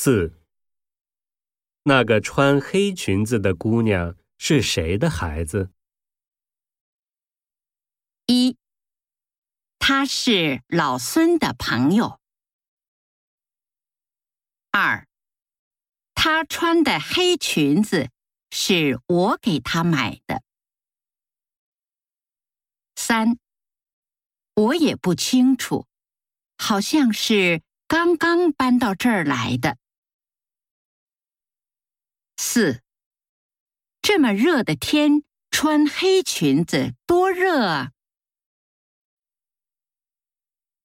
四，那个穿黑裙子的姑娘是谁的孩子？一，他是老孙的朋友。二，他穿的黑裙子是我给他买的。三，我也不清楚，好像是刚刚搬到这儿来的。四，这么热的天，穿黑裙子多热啊！